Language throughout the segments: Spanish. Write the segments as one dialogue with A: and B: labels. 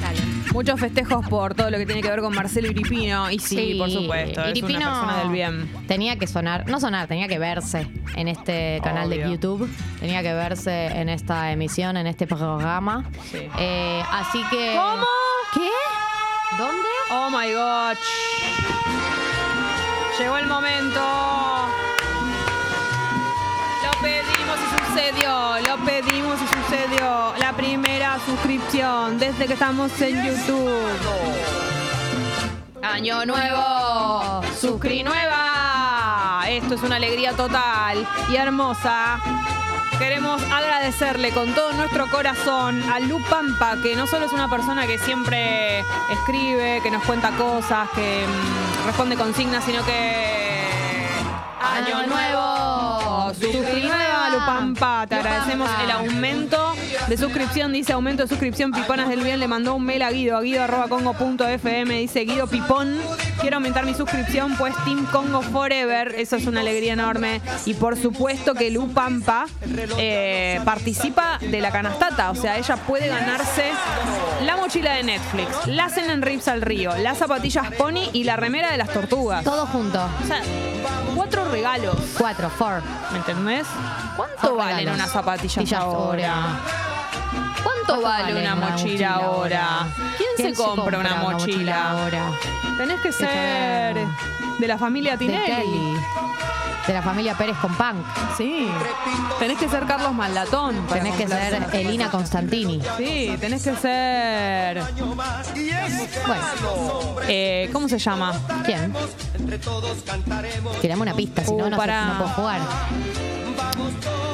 A: Dale.
B: Muchos festejos por todo lo que tiene que ver con Marcelo Iripino. Y sí,
A: Sí,
B: por supuesto. Es
A: Iripino
B: una persona del bien.
A: Tenía que sonar, no sonar, tenía que verse en este canal de. YouTube. Tenía que verse en esta emisión, en este programa.
B: Sí.
A: Eh, así que.
B: ¿Cómo?
A: ¿Qué? ¿Dónde?
B: Oh my god. Llegó el momento. Lo pedimos y sucedió. Lo pedimos suscripción desde que estamos en YouTube. Año nuevo. Suscri nueva. Esto es una alegría total y hermosa. Queremos agradecerle con todo nuestro corazón a Lu Pampa, que no solo es una persona que siempre escribe, que nos cuenta cosas, que mm, responde consignas, sino que.
A: Año nuevo.
B: Suscri nueva, Lu Pampa. Te agradecemos el aumento de suscripción. Dice aumento de suscripción. Piponas del Bien le mandó un mail a Guido, a guido.congo.fm. Dice Guido Pipón. Quiero aumentar mi suscripción, pues Team Congo Forever. Eso es una alegría enorme. Y por supuesto que Lu Pampa eh, participa de la canastata. O sea, ella puede ganarse la mochila de Netflix, la cena en Rips al Río, las zapatillas Pony y la remera de las tortugas.
A: Todo junto.
B: O sea, cuatro regalos.
A: Cuatro, four.
B: ¿Me entendés? ¿Cuánto
A: Four
B: valen
A: regalos.
B: unas zapatillas
A: Zapatillas
B: ahora? ¿Cuánto
A: ¿Cuánto
B: vale una mochila ahora? ¿Quién, se compra una mochila?
A: ahora?
B: Tenés que ser de la familia Tinelli.
A: De la familia Pérez con Punk.
B: Sí. Tenés que ser Carlos Maldatón.
A: Tenés que ser Elina Constantini.
B: Sí, tenés que ser.
A: Bueno,
B: eh, ¿Cómo se llama?
A: ¿quién? Tirame una pista, si no,
B: Uh,
A: no puedo jugar.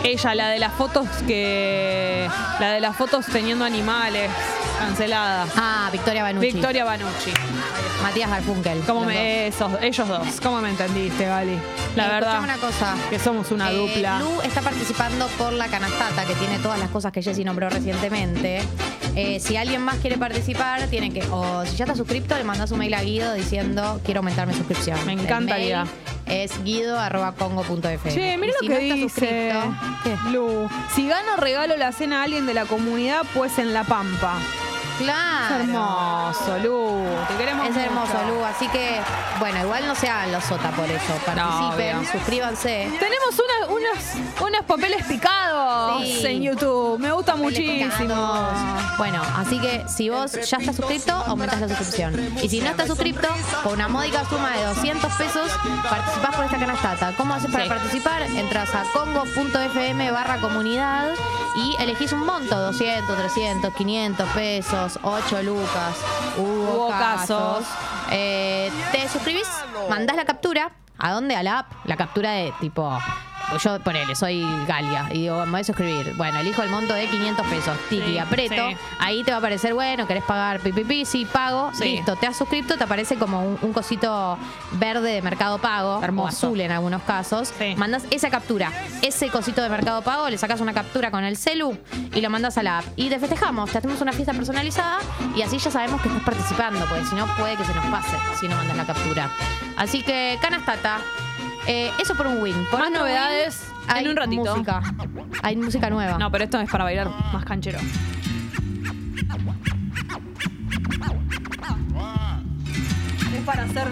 B: Ella, la de las fotos que. La de las fotos teniendo animales. Cancelada.
A: Ah, Victoria Banucci.
B: Victoria Banucci.
A: Matías Garfunkel.
B: ¿Cómo me, esos, ellos dos. ¿Cómo me entendiste, Gali? La
A: Eh,
B: verdad.
A: una cosa.
B: Que somos una
A: Eh,
B: dupla.
A: Lu está participando por la canastata, que tiene todas las cosas que Jessy nombró recientemente. Eh, si alguien más quiere participar, tiene que, o si ya está suscripto, le mandas un mail a Guido diciendo quiero aumentar mi suscripción.
B: Me
A: El
B: encantaría.
A: mail Es guido.congo.fm.
B: Che, mira
A: Y
B: lo
A: si
B: que
A: no está
B: dice
A: suscripto, ¿qué?
B: Lu. Si gano regalo la cena a alguien de la comunidad, pues en La Pampa. Es
A: Claro.
B: hermoso, Lu. Te queremos
A: Es hermoso,
B: mucho.
A: Lu. Así que, bueno, igual no se hagan los sota por eso. Participen, suscríbanse.
B: Tenemos una- unos, unos papeles picados
A: Sí.
B: en YouTube. Me gusta muchísimo.
A: Bueno, así que si vos ya estás suscrito, aumentas la suscripción. Y si no estás suscrito, con una módica suma de 200 pesos, participás por esta canastata. ¿Cómo haces para
B: Sí.
A: participar? Entras a congo.fm barra comunidad y elegís un monto, 200, 300, 500 pesos, 8 lucas. Hubo,
B: Hubo casos.
A: Eh, te suscribís, mandás la captura. ¿A dónde? A la app. La captura de tipo. Yo ponele, soy Galia y digo, me voy a suscribir. Bueno, elijo el monto de 500 pesos. Tiki,
B: Sí,
A: aprieto.
B: sí.
A: Ahí te va a aparecer, bueno, querés pagar pipipi, sí, pago.
B: Sí.
A: Listo, te has suscrito, te aparece como un, un cosito verde de Mercado Pago.
B: Hermoso.
A: O azul en algunos casos. Mandas esa captura, ese cosito de Mercado Pago, le sacas una captura con el celu y lo mandas a la app. Y te festejamos, te hacemos una fiesta personalizada y así ya sabemos que estás participando, porque si no puede que se nos pase si no mandas la captura. Así que, canastata. Eh, eso por un win. Por
B: Más
A: otro
B: novedades
A: win,
B: en
A: hay
B: un ratito.
A: Música. Hay música nueva.
B: No, pero esto es para bailar más canchero. Es para hacer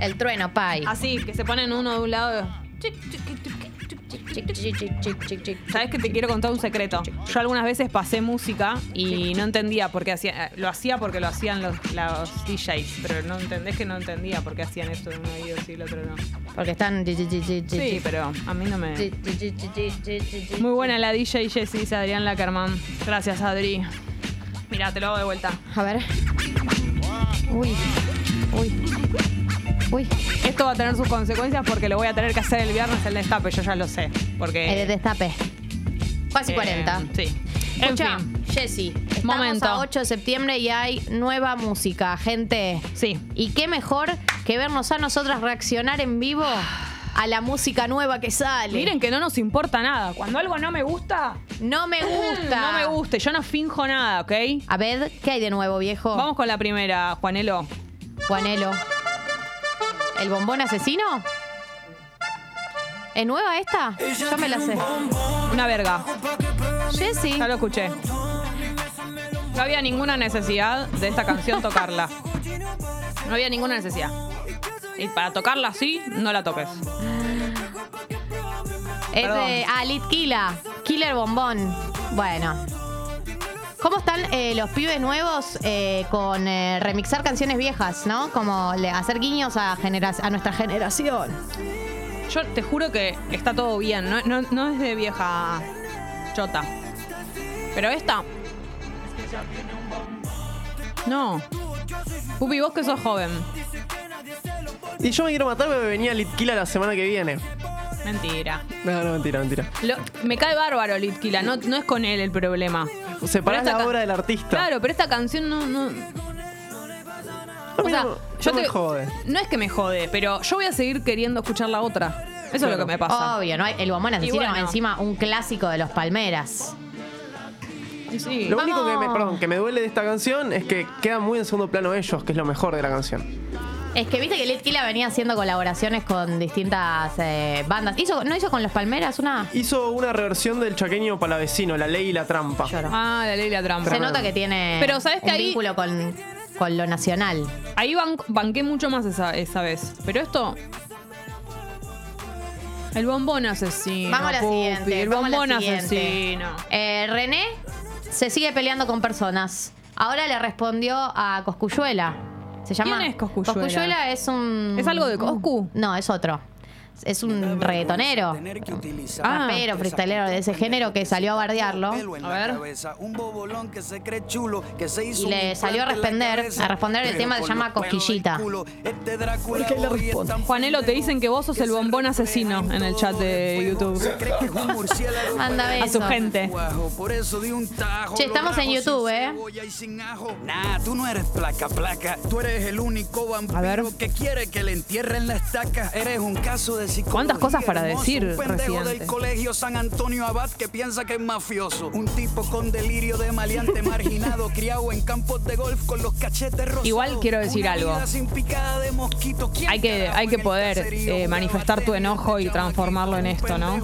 A: El trueno, Pai.
B: así, que se ponen uno de un lado.
A: Chic, chic,
B: Sabes que te quiero contar un secreto. Yo algunas veces pasé música y no entendía por qué hacía. eh, Lo hacía porque lo hacían los, los DJs, pero no entendés que no entendía por qué hacían esto de uno oído y el otro no.
A: Porque están.
B: Sí, pero a mí no me.
A: Muy
B: Muy buena la DJ Jessie, dice Adrián Lackerman. Gracias, Adri. Mira, te lo hago de vuelta.
A: A ver. Uy. Uy. Uy.
B: Esto va a tener sus consecuencias porque lo voy a tener que hacer el viernes el destape, yo ya lo sé. Porque.
A: El de destape. Casi
B: eh,
A: 40.
B: Sí. En
A: Escucha,
B: fin.
A: Jessy, estamos
B: Momento.
A: a 8 de septiembre y hay nueva música, gente.
B: Sí.
A: Y qué mejor que vernos a nosotras reaccionar en vivo a la música nueva que sale.
B: Miren que no nos importa nada. Cuando algo no me gusta,
A: no me gusta.
B: no me gusta. Yo no finjo nada, ¿ok?
A: A ver, ¿qué hay de nuevo, viejo?
B: Vamos con la primera, Juanelo.
A: Juanelo. ¿El bombón asesino? ¿Es nueva esta? Yo me la sé.
B: Una verga.
A: Jessy.
B: Ya lo escuché. No había ninguna necesidad de esta canción tocarla. No había ninguna necesidad. Y para tocarla así, no la toques.
A: Es
B: Perdón.
A: de. Ah, Lit Killa. Killer Bombón. Bueno. ¿Cómo están eh, los pibes nuevos eh, con eh, remixar canciones viejas, no? Como le- hacer guiños a, genera- a nuestra generación.
B: Yo te juro que está todo bien. No, no- no es de vieja chota. Pero esta. No. Pupi, vos que sos joven.
C: Y yo me quiero matar, me venía Litquila la semana que viene.
B: Mentira.
C: No, no, mentira, mentira.
B: Lo- me cae bárbaro Litkila, no, no es con él el problema.
C: Separás la obra del artista.
B: Claro, pero esta canción no. no o sea,
C: no-
B: yo
C: no me jode.
B: No es que me jode, pero yo voy a seguir queriendo escuchar la otra. Eso es lo que me pasa.
A: Obvio, ¿no? El bombón asesino,
B: bueno.
A: encima un clásico de los Palmeras.
B: Sí.
C: Lo único que me, perdón, que me duele de esta canción es que quedan muy en segundo plano ellos, que es lo mejor de la canción.
A: Es que viste que Lit Killa venía haciendo colaboraciones con distintas eh, bandas. Hizo, ¿No hizo con los Palmeras una?
C: Hizo una reversión del chaqueño palavecino, La Ley y la Trampa.
A: Lloro.
B: Ah, la ley y la trampa.
A: Se nota que tiene
B: Pero, ¿sabes que
A: un
B: ahí-
A: vínculo con, con lo nacional.
B: Ahí ban- banqué mucho más esa, esa vez. Pero esto. El bombón asesino.
A: Vamos a la
B: Pupi,
A: siguiente.
B: El
A: vamos a la
B: bombón
A: siguiente.
B: asesino.
A: Eh, René se sigue peleando con personas. Ahora le respondió a Coscuyuela. Se llama.
B: ¿Quién es Cosculluela?
A: Cosculluela es un.
B: ¿Es algo de Coscu?
A: No, es otro. Es un reggaetonero.
B: Ah.
A: Rapero, freestylero de ese género que salió a bardearlo.
B: A ver.
A: Y le salió a responder, a responder el tema que se llama Cosquillita.
C: ¿Por qué le responde?
B: Juanelo, te dicen que vos sos el bombón asesino en el chat de YouTube.
A: Manda
B: A su gente.
A: Che, estamos en YouTube, ¿eh?
D: Nah, tú no eres placa, placa. Tú eres el único
B: A ver.
D: vampiro que quiere que le entierren la estaca. Eres un caso de
B: ¿Cuántas cosas para decir,
D: Un pendejo
B: Residente?
D: del colegio San Antonio Abad que piensa que es mafioso. Un tipo con delirio de maleante marginado, criado en campos de golf con los cachetes rosados.
B: Igual quiero decir algo.
D: vida sin picada de mosquito. ¿Quién
B: Hay que, hay que poder eh, manifestar tu enojo y
D: tenis,
B: transformarlo en esto, ¿no?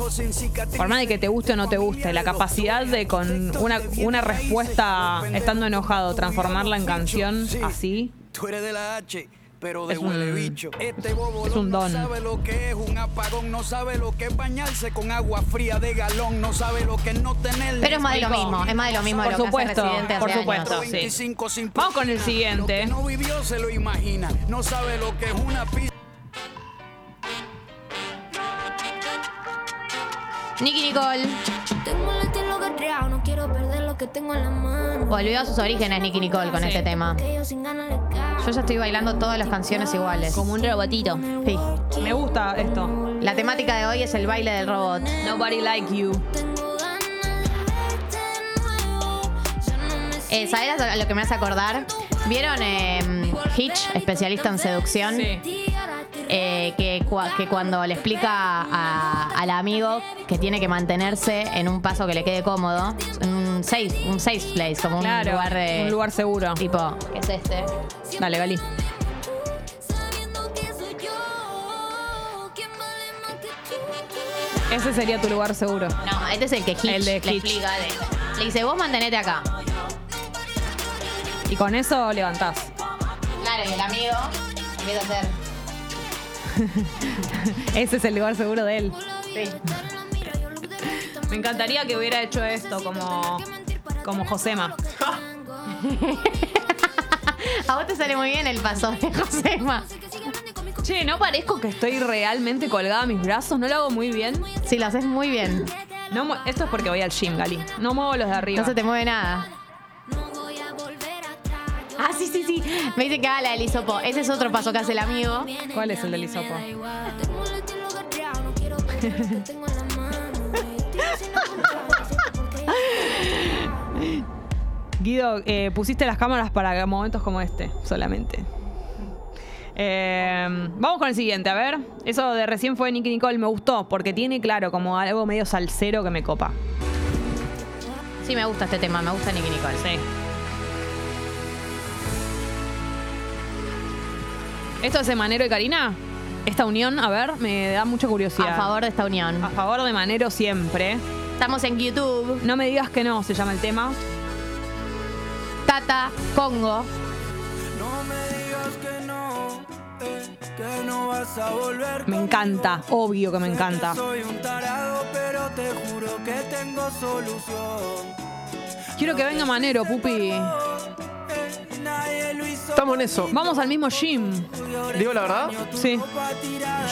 B: Por más de que te guste o no te guste, la capacidad de con una, una respuesta estando enojado transformarla en canción
D: Sí.
B: así.
D: Tú eres de la H, pero de
B: Es un-
D: huele bicho. Este bobo
B: es un don.
D: no sabe lo que es un apagón, no sabe lo que es bañarse con agua fría de galón, no sabe lo que es no tener.
A: Pero es más de lo mismo, es más de lo mismo de
B: Por
A: lo que
B: supuesto,
A: hace Residente
B: por supuesto.
A: años.
B: sí.
D: 25 sin
B: Vamos con el siguiente.
D: Lo que no vivió se lo imagina, no sabe lo que es una pizza.
A: Nicky Nicole
E: Tengo el estilo guerreado, no quiero perder lo que tengo en la mano.
A: volvió a sus orígenes, Nicky Nicole, con
B: Sí.
A: este tema.
E: Que yo sin ganas.
A: Yo ya estoy bailando todas las canciones iguales.
B: Como un robotito.
A: Sí.
B: Me gusta esto.
A: La temática de hoy es el baile del robot.
B: Nobody like you.
A: Eh, ¿Sabes a lo que me hace acordar? ¿Vieron eh, Hitch, especialista en seducción?
B: Sí.
A: Eh, que, cua- que cuando le explica a- al amigo que tiene que mantenerse en un paso que le quede cómodo, en un safe, un safe place, como
B: Claro.
A: un lugar de.
B: un lugar seguro.
A: Tipo, ¿qué es este?
B: Dale, Gali. Ese sería tu lugar seguro.
A: No, este es el que Hitch
B: El de
A: le
B: Hitch.
A: explica. de- le dice, vos mantenete acá.
B: Y con eso levantás.
A: Claro, y el amigo empieza a hacer.
B: Ese es el lugar seguro de él. Me encantaría que hubiera hecho esto como, como Josema.
A: A vos te sale muy bien el paso de Josema.
B: Che, ¿no parezco que estoy realmente colgada a mis brazos? ¿No lo hago muy bien?
A: Sí, lo haces muy bien.
B: No, esto es porque voy al gym, Gali. No muevo los de arriba.
A: No se te mueve nada. Ah, sí, sí, sí. Me dice que haga la del hisopo. Ese es otro paso que hace el amigo.
B: ¿Cuál es el del hisopo? Guido, eh, pusiste las cámaras para momentos como este, solamente. Eh, vamos con el siguiente, a ver. Eso de recién fue Nicky Nicole, me gustó, porque tiene, claro, como algo medio salsero que me copa.
A: Sí, me gusta este tema. Me gusta Nicky Nicole.
B: Sí. ¿Esto es de Manero y Karina? Esta unión, a ver, me da mucha curiosidad.
A: A favor de esta unión.
B: A favor de Manero siempre.
A: Estamos en YouTube.
B: No me digas que no, se llama el tema.
A: Tata, Congo.
D: No me digas que no, eh, que no vas a volver.
B: Me encanta, obvio que me encanta.
D: Soy un tarado, pero te juro que tengo solución.
B: Quiero que venga Manero, pupi.
C: Estamos en eso.
B: Vamos al mismo gym.
C: Digo la verdad,
B: Sí.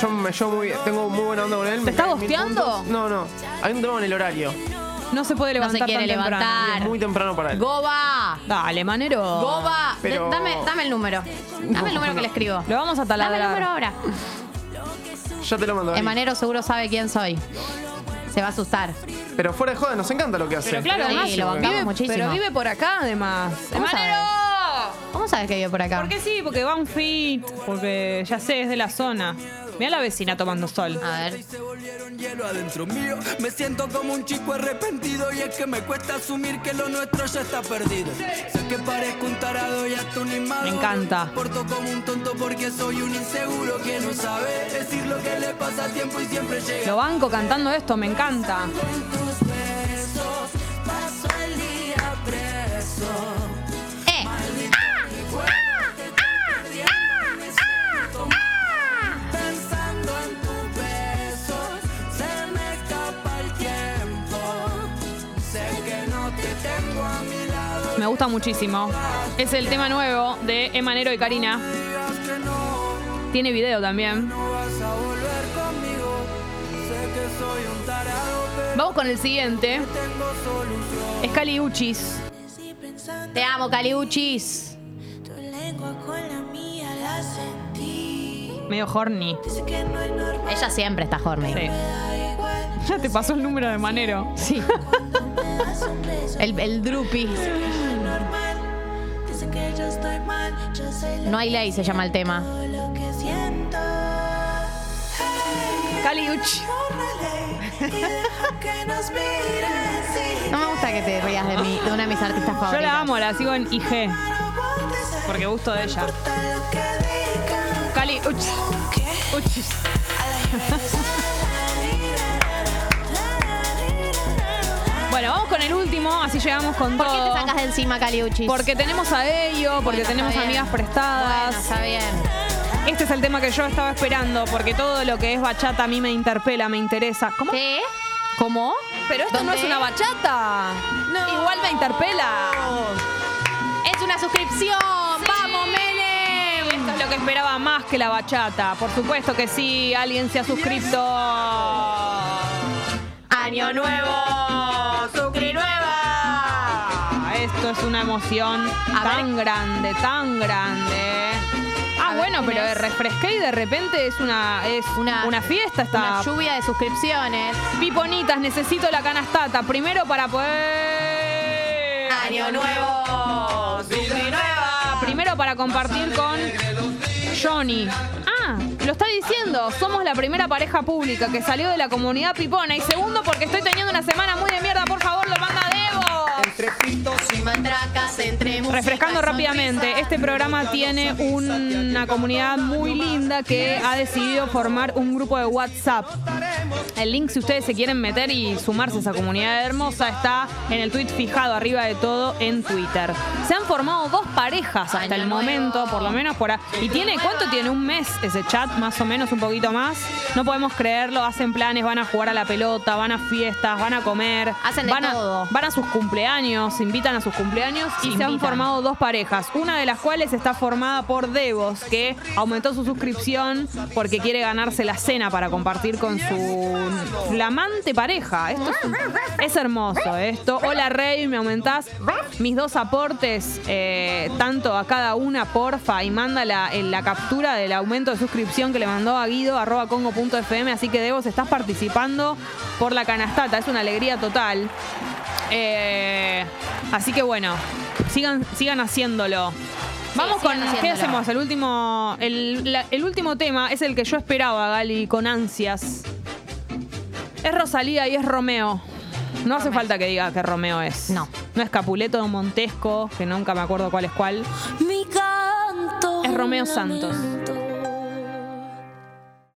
C: yo me llevo muy bien. Tengo muy buena onda con él. me
B: está gosteando?
C: No, no. Hay un tema en el horario.
B: No se puede
A: No se
B: levantar
A: quiere
B: tan temprano.
A: levantar.
C: Es muy temprano para él.
A: Goba.
B: Dale, Manero.
A: Goba.
C: Pero-
A: Dame, dame el número. Dame el número que le escribo.
B: Lo vamos a
A: Dame el número
B: taladrar.
A: ahora.
C: Ya te lo mando. ahí.
A: Emanero seguro sabe quién soy. Se va a asustar.
C: Pero fuera de joda, nos encanta lo que hace.
B: Pero claro,
A: Sí,
B: además
A: lo bancamos
B: vive,
A: muchísimo.
B: pero vive por acá además.
A: ¿Cómo
B: ¡Manero!
A: ¿Cómo sabes que vive por acá?
B: Porque sí, porque va un fit, porque ya sé, es de la zona. Mira la vecina tomando sol.
A: A ver.
D: Se volvieron hielo adentro mío. Me siento como un chico arrepentido y es que me cuesta asumir que lo nuestro ya está perdido. Sé que parezco un tarado y hasta un inmaduro.
B: Me encanta.
D: Porto como un tonto porque soy un inseguro que no sabe decir lo que le pasa a tiempo y siempre llega.
B: Lo banco cantando esto, me encanta. Gusta muchísimo. Es el tema nuevo de Emanero y Karina. Tiene video también. Vamos con el siguiente. Es Cali Uchis.
A: Te amo, Caliuchis.
E: Tu lengua con la mía la sentí.
B: Medio horny.
A: Ella siempre está horny.
B: Sí. Ya te pasó el número de Manero.
A: Sí. El, el drupi.
E: No
A: hay ley, se llma el tema.
E: todo lo que siento. Hey,
B: Cali Uchi.
E: córrele y deja que nos miren, sí.
A: No me gusta que te rías de mí, de una de mis artistas
B: Yo
A: favoritas.
B: la amo, la sigo en IG. Porque gusto de ella. Cali.
E: ¿Qué?
B: Uchis. Bueno, vamos con el último, así llegamos con
A: ¿Por qué
B: todo.
A: te sacas de encima, Caliuchis?
B: Porque tenemos a ello, porque
A: Bueno,
B: tenemos
A: bien.
B: amigas prestadas.
A: Bueno, está bien.
B: Este es el tema que yo estaba esperando, porque todo lo que es bachata a mí me interpela, me interesa. ¿Cómo?
A: ¿Qué?
B: ¿Cómo? Pero esto no es una bachata. Igual me interpela.
A: Es una suscripción. ¡Vamos, Menem!
B: Esto es lo que esperaba más que la bachata. Por supuesto que sí, alguien se ha suscrito. Año nuevo, es una emoción tan grande, tan grande. Ah, bueno,
A: ¿quién
B: pero
A: es?
B: refresqué y de repente es una, es
A: Una-
B: una, fiesta esta.
A: Una lluvia de suscripciones.
B: Piponitas, necesito la canastata. Primero para poder.
A: Año nuevo,
B: nueva. Primero para compartir con Johnny. Ah, lo está diciendo. Somos la primera pareja pública que salió de la comunidad pipona. Y segundo, porque estoy teniendo una semana muy de mierda. Por favor, lo.
A: Matracas entre música
B: Refrescando rápidamente, este programa tiene una comunidad muy linda que ha decidido formar un grupo de WhatsApp. El link, si ustedes se quieren meter y sumarse a esa comunidad hermosa, está en el tweet fijado arriba de todo en Twitter. Se han formado dos parejas hasta el momento, por lo menos por ahí. ¿Y tiene cuánto tiene? ¿Un mes ese chat? Más o menos, un poquito más. No podemos creerlo, hacen planes, van a jugar a la pelota, van a fiestas, van a comer.
A: Hacen de
B: van a-
A: todo.
B: van a sus cumpleaños, invitan a sus cumpleaños y se han formado dos parejas. Una de las cuales está formada por Devos, que aumentó su suscripción porque quiere ganarse la cena para compartir con su flamante pareja. Esto es, hermoso esto. Hola Rey, me aumentás mis dos aportes, eh, tanto a cada una, porfa, y manda la, en la captura del aumento de suscripción que le mandó a guido arroba congo.fm. Así que Devos, estás participando por la canastata. Es una alegría total. Eh, así que bueno, sigan, sigan haciéndolo. Vamos con. ¿Qué hacemos? El último. El, la- el último tema es el que yo esperaba, Gali, con ansias. Es Rosalía y es Romeo. No hace
A: Romeo.
B: falta que diga que Romeo es.
A: No.
B: No es Capuleto Montesco, que nunca me acuerdo cuál es cuál.
E: Mi canto.
B: Es Romeo Santos.